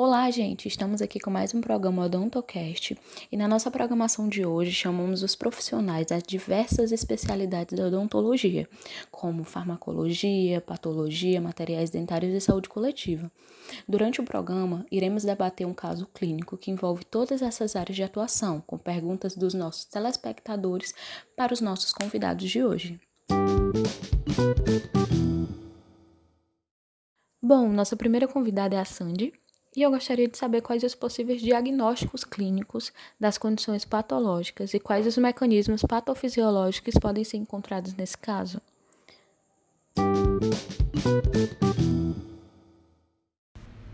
Olá, gente! Estamos aqui com mais um programa Odontocast e na nossa programação de hoje chamamos os profissionais das diversas especialidades da odontologia, como farmacologia, patologia, materiais dentários e saúde coletiva. Durante o programa, iremos debater um caso clínico que envolve todas essas áreas de atuação, com perguntas dos nossos telespectadores para os nossos convidados de hoje. Bom, nossa primeira convidada é a Sandy, e eu gostaria de saber quais os possíveis diagnósticos clínicos das condições patológicas e quais os mecanismos patofisiológicos podem ser encontrados nesse caso.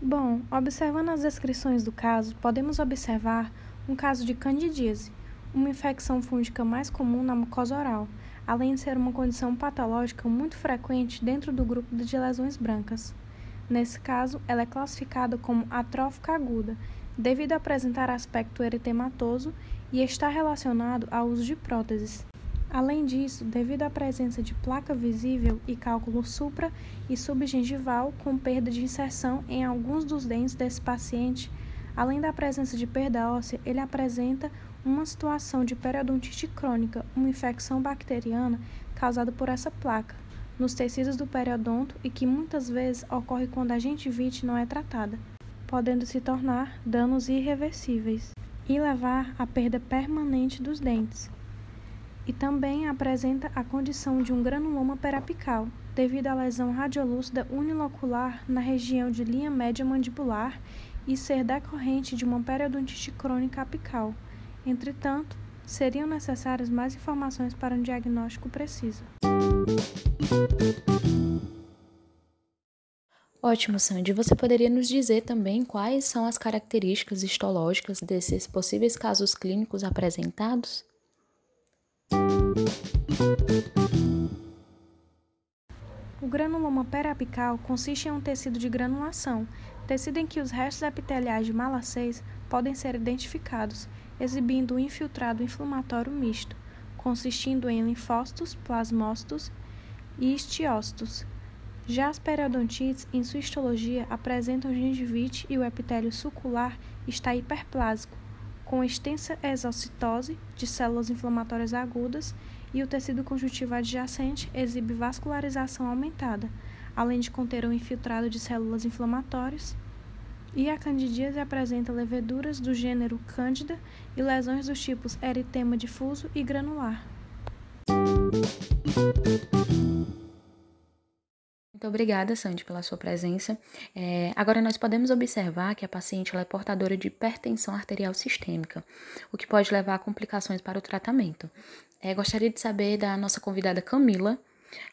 Bom, observando as descrições do caso, podemos observar um caso de candidíase, uma infecção fúngica mais comum na mucosa oral, além de ser uma condição patológica muito frequente dentro do grupo de lesões brancas. Nesse caso, ela é classificada como atrófica aguda, devido a apresentar aspecto eritematoso e estar relacionado ao uso de próteses. Além disso, devido à presença de placa visível e cálculo supra e subgengival com perda de inserção em alguns dos dentes desse paciente, além da presença de perda óssea, ele apresenta uma situação de periodontite crônica, uma infecção bacteriana causada por essa placa nos tecidos do periodonto e que muitas vezes ocorre quando a gengivite não é tratada, podendo se tornar danos irreversíveis e levar à perda permanente dos dentes. E também apresenta a condição de um granuloma periapical, devido à lesão radiolúcida unilocular na região de linha média mandibular e ser decorrente de uma periodontite crônica apical. Entretanto, seriam necessárias mais informações para um diagnóstico preciso. Ótimo, Sandy. Você poderia nos dizer também quais são as características histológicas desses possíveis casos clínicos apresentados? O granuloma periapical consiste em um tecido de granulação, tecido em que os restos epiteliais de malacéis podem ser identificados, exibindo um infiltrado inflamatório misto, consistindo em linfócitos, plasmócitos e histiócitos. Já as periodontites, em sua histologia, apresentam gengivite e o epitélio sucular está hiperplásico, com extensa exocitose de células inflamatórias agudas e o tecido conjuntivo adjacente exibe vascularização aumentada, além de conter um infiltrado de células inflamatórias. E a candidíase apresenta leveduras do gênero Cândida e lesões dos tipos eritema difuso e granular. Muito obrigada, Sandy, pela sua presença. É, agora, nós podemos observar que a paciente é portadora de hipertensão arterial sistêmica, o que pode levar a complicações para o tratamento. É, gostaria de saber da nossa convidada Camila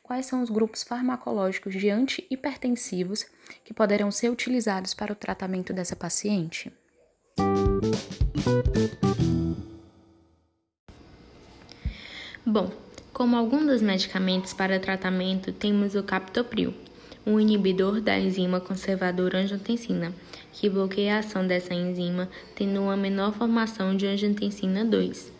quais são os grupos farmacológicos de antihipertensivos que poderão ser utilizados para o tratamento dessa paciente. Bom, como alguns dos medicamentos para tratamento, temos o captopril, um inibidor da enzima conservadora angiotensina, que bloqueia a ação dessa enzima, tendo uma menor formação de angiotensina 2,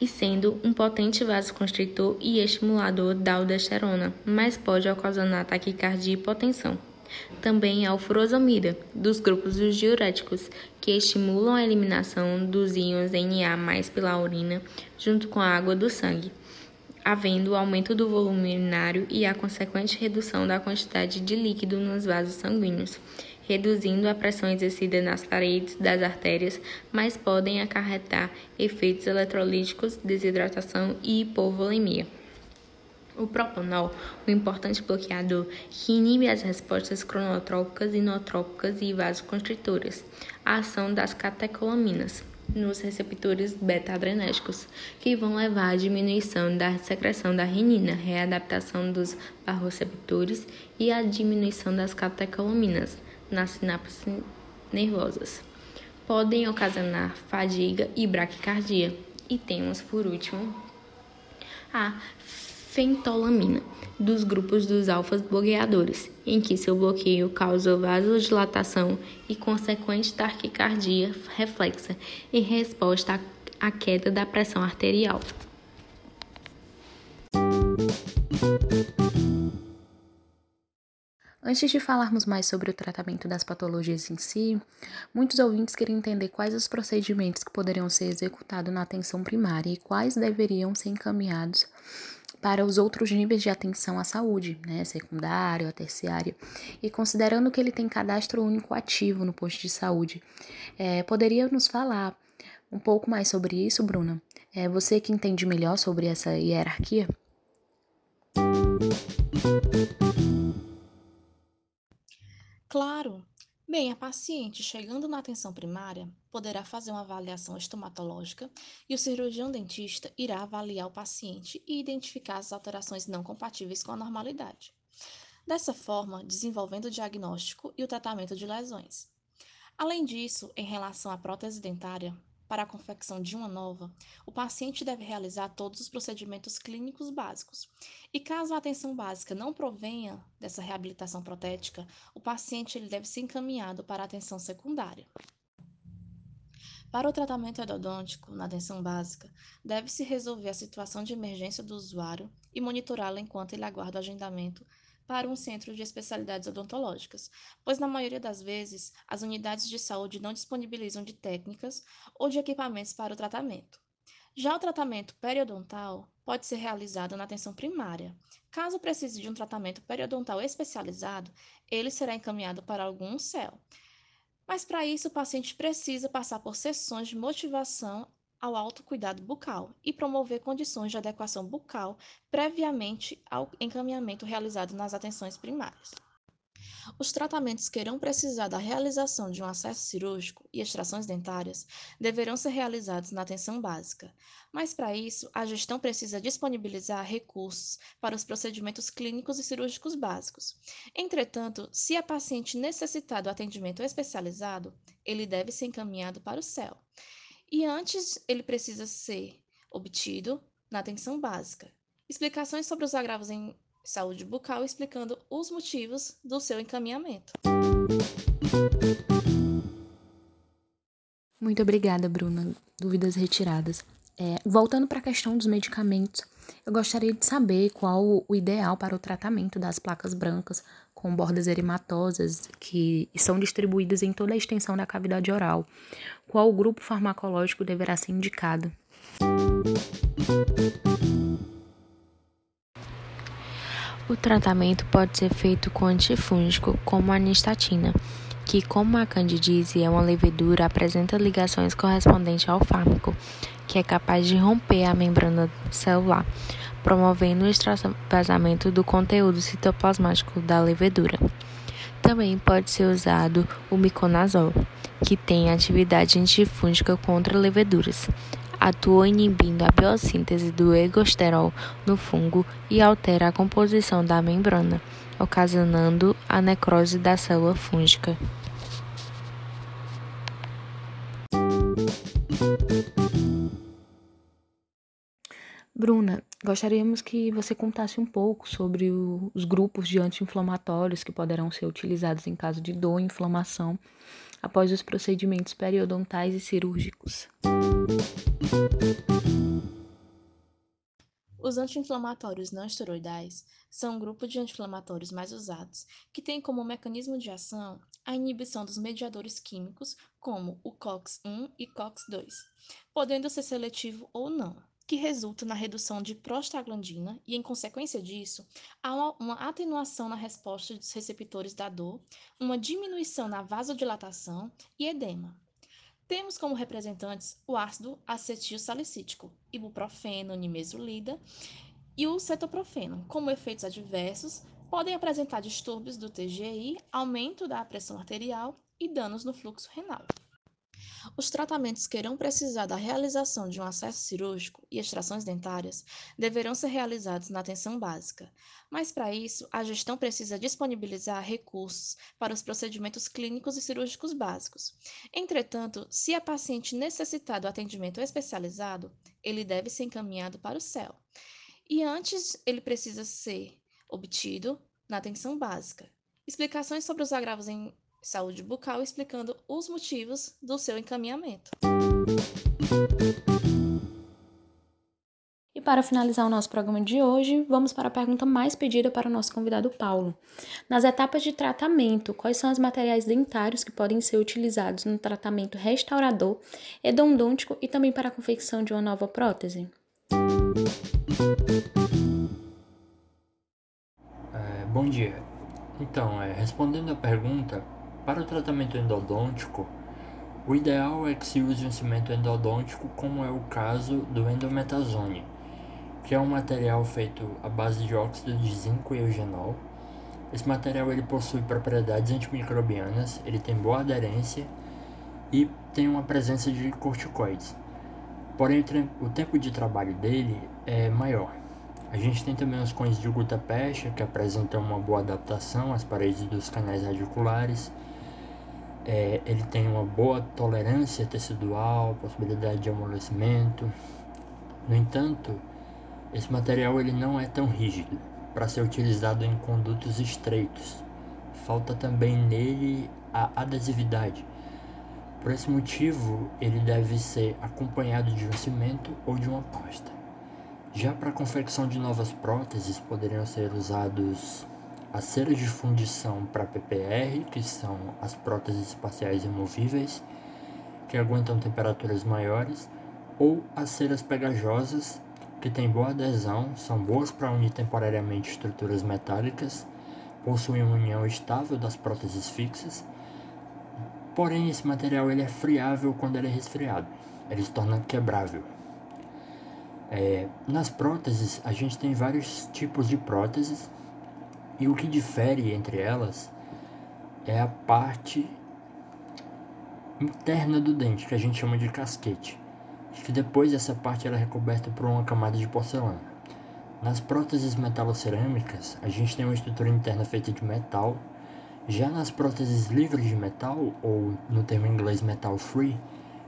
e sendo um potente vasoconstritor e estimulador da aldosterona, mas pode ocasionar taquicardia e hipotensão. Também há o furosemida, dos grupos dos diuréticos, que estimulam a eliminação dos íons Na pela urina, junto com a água do sangue havendo aumento do volume urinário e a consequente redução da quantidade de líquido nos vasos sanguíneos, reduzindo a pressão exercida nas paredes das artérias, mas podem acarretar efeitos eletrolíticos, desidratação e hipovolemia. O propanol, um importante bloqueador que inibe as respostas cronotrópicas, inotrópicas e vasoconstritoras, a ação das catecolaminas nos receptores beta-adrenérgicos, que vão levar à diminuição da secreção da renina, readaptação dos barroceptores e à diminuição das catecolaminas nas sinapses nervosas. Podem ocasionar fadiga e braquicardia. E temos, por último, a fentolamina, dos grupos dos alfas bloqueadores, em que seu bloqueio causa vasodilatação e consequente taquicardia reflexa em resposta à queda da pressão arterial. Antes de falarmos mais sobre o tratamento das patologias em si, muitos ouvintes queriam entender quais os procedimentos que poderiam ser executados na atenção primária e quais deveriam ser encaminhados para os outros níveis de atenção à saúde, né, secundário, a terciária, e considerando que ele tem cadastro único ativo no posto de saúde, é, poderia nos falar um pouco mais sobre isso, Bruna? É você que entende melhor sobre essa hierarquia? Claro! Bem, a paciente chegando na atenção primária poderá fazer uma avaliação estomatológica e o cirurgião dentista irá avaliar o paciente e identificar as alterações não compatíveis com a normalidade. Dessa forma, desenvolvendo o diagnóstico e o tratamento de lesões. Além disso, em relação à prótese dentária, para a confecção de uma nova, o paciente deve realizar todos os procedimentos clínicos básicos. E caso a atenção básica não provenha dessa reabilitação protética, o paciente ele deve ser encaminhado para a atenção secundária. Para o tratamento endodôntico na atenção básica, deve-se resolver a situação de emergência do usuário e monitorá-lo enquanto ele aguarda o agendamento para um centro de especialidades odontológicas, pois na maioria das vezes as unidades de saúde não disponibilizam de técnicas ou de equipamentos para o tratamento. Já o tratamento periodontal pode ser realizado na atenção primária. Caso precise de um tratamento periodontal especializado, ele será encaminhado para algum CEL. Mas para isso o paciente precisa passar por sessões de motivação ao autocuidado bucal e promover condições de adequação bucal previamente ao encaminhamento realizado nas atenções primárias. Os tratamentos que irão precisar da realização de um acesso cirúrgico e extrações dentárias deverão ser realizados na atenção básica, mas para isso a gestão precisa disponibilizar recursos para os procedimentos clínicos e cirúrgicos básicos. Entretanto, se a paciente necessitar do atendimento especializado, ele deve ser encaminhado para o CEL. E antes, ele precisa ser obtido na atenção básica. Explicações sobre os agravos em saúde bucal explicando os motivos do seu encaminhamento. Muito obrigada, Bruna. Dúvidas retiradas. É, voltando para a questão dos medicamentos, eu gostaria de saber qual o ideal para o tratamento das placas brancas com bordas erimatosas que são distribuídas em toda a extensão da cavidade oral. Qual grupo farmacológico deverá ser indicado? O tratamento pode ser feito com antifúngico, como a anistatina, que, como a candidíase é uma levedura, apresenta ligações correspondentes ao fármaco, que é capaz de romper a membrana celular, promovendo o extravasamento do conteúdo citoplasmático da levedura. Também pode ser usado o miconazol, que tem atividade antifúngica contra leveduras. Atua inibindo a biossíntese do ergosterol no fungo e altera a composição da membrana, ocasionando a necrose da célula fúngica. Gostaríamos que você contasse um pouco sobre o, os grupos de anti-inflamatórios que poderão ser utilizados em caso de dor e inflamação após os procedimentos periodontais e cirúrgicos. Os anti-inflamatórios não esteroidais são um grupo de anti-inflamatórios mais usados, que tem como mecanismo de ação a inibição dos mediadores químicos, como o COX-1 e COX-2, podendo ser seletivo ou não que resulta na redução de prostaglandina e, em consequência disso, há uma, uma atenuação na resposta dos receptores da dor, uma diminuição na vasodilatação e edema. Temos como representantes o ácido acetil salicítico, ibuprofeno, nimesulida e o cetoprofeno. Como efeitos adversos, podem apresentar distúrbios do TGI, aumento da pressão arterial e danos no fluxo renal. Os tratamentos que irão precisar da realização de um acesso cirúrgico e extrações dentárias deverão ser realizados na atenção básica, mas para isso a gestão precisa disponibilizar recursos para os procedimentos clínicos e cirúrgicos básicos. Entretanto, se a paciente necessitar do atendimento especializado, ele deve ser encaminhado para o CEL. E antes, ele precisa ser obtido na atenção básica. Explicações sobre os agravos em saúde bucal explicando os motivos do seu encaminhamento. E para finalizar o nosso programa de hoje, vamos para a pergunta mais pedida para o nosso convidado Paulo. Nas etapas de tratamento, quais são os materiais dentários que podem ser utilizados no tratamento restaurador, endodôntico e também para a confecção de uma nova prótese? É, bom dia. Então, é, respondendo a pergunta, para o tratamento endodôntico, o ideal é que se use um cimento endodôntico, como é o caso do endometazone, que é um material feito à base de óxido de zinco e eugenol. Esse material ele possui propriedades antimicrobianas, ele tem boa aderência e tem uma presença de corticoides. Porém, o tempo de trabalho dele é maior. A gente tem também os cones de gutapecha, que apresentam uma boa adaptação às paredes dos canais radiculares. É, ele tem uma boa tolerância tecidual, possibilidade de amolecimento. No entanto, esse material ele não é tão rígido para ser utilizado em condutos estreitos. Falta também nele a adesividade. Por esse motivo, ele deve ser acompanhado de um cimento ou de uma pasta. Já para a confecção de novas próteses, poderiam ser usados as ceras de fundição para PPR, que são as próteses espaciais removíveis, que aguentam temperaturas maiores, ou as ceras pegajosas, que têm boa adesão, são boas para unir temporariamente estruturas metálicas, possuem uma união estável das próteses fixas, porém esse material ele é friável quando ele é resfriado, ele se torna quebrável. É, nas próteses, a gente tem vários tipos de próteses, e o que difere entre elas é a parte interna do dente, que a gente chama de casquete que depois essa parte ela é recoberta por uma camada de porcelana. Nas próteses metalocerâmicas, a gente tem uma estrutura interna feita de metal. Já nas próteses livres de metal, ou no termo inglês metal free,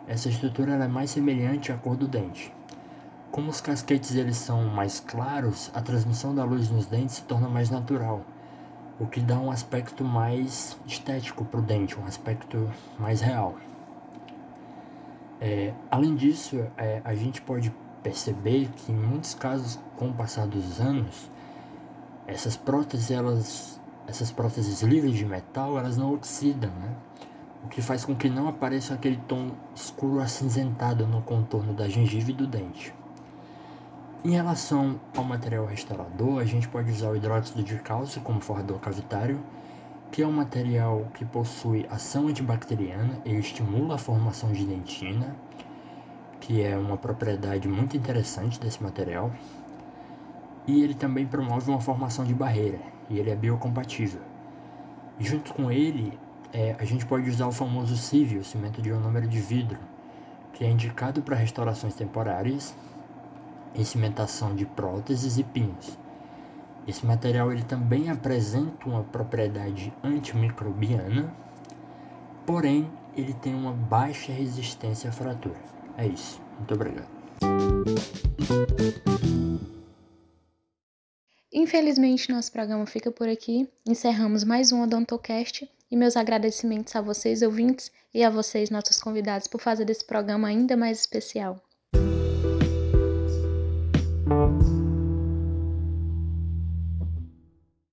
essa estrutura é mais semelhante à cor do dente. Como os casquetes eles são mais claros, a transmissão da luz nos dentes se torna mais natural, o que dá um aspecto mais estético para o dente, um aspecto mais real. É, além disso, é, a gente pode perceber que em muitos casos, com o passar dos anos, essas próteses, elas, essas próteses livres de metal, elas não oxidam, né? O que faz com que não apareça aquele tom escuro acinzentado no contorno da gengiva e do dente. Em relação ao material restaurador, a gente pode usar o hidróxido de cálcio como forrador cavitário, que é um material que possui ação antibacteriana, ele estimula a formação de dentina, que é uma propriedade muito interessante desse material, e ele também promove uma formação de barreira, e ele é biocompatível. Junto com ele, é, a gente pode usar o famoso CIVI, o cimento de ionômero de vidro, que é indicado para restaurações temporárias em cimentação de próteses e pinos. Esse material ele também apresenta uma propriedade antimicrobiana, porém ele tem uma baixa resistência à fratura. É isso. Muito obrigado. Infelizmente, nosso programa fica por aqui. Encerramos mais um Odontocast e meus agradecimentos a vocês, ouvintes, e a vocês, nossos convidados, por fazer desse programa ainda mais especial.